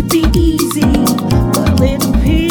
would be easy, but it appears.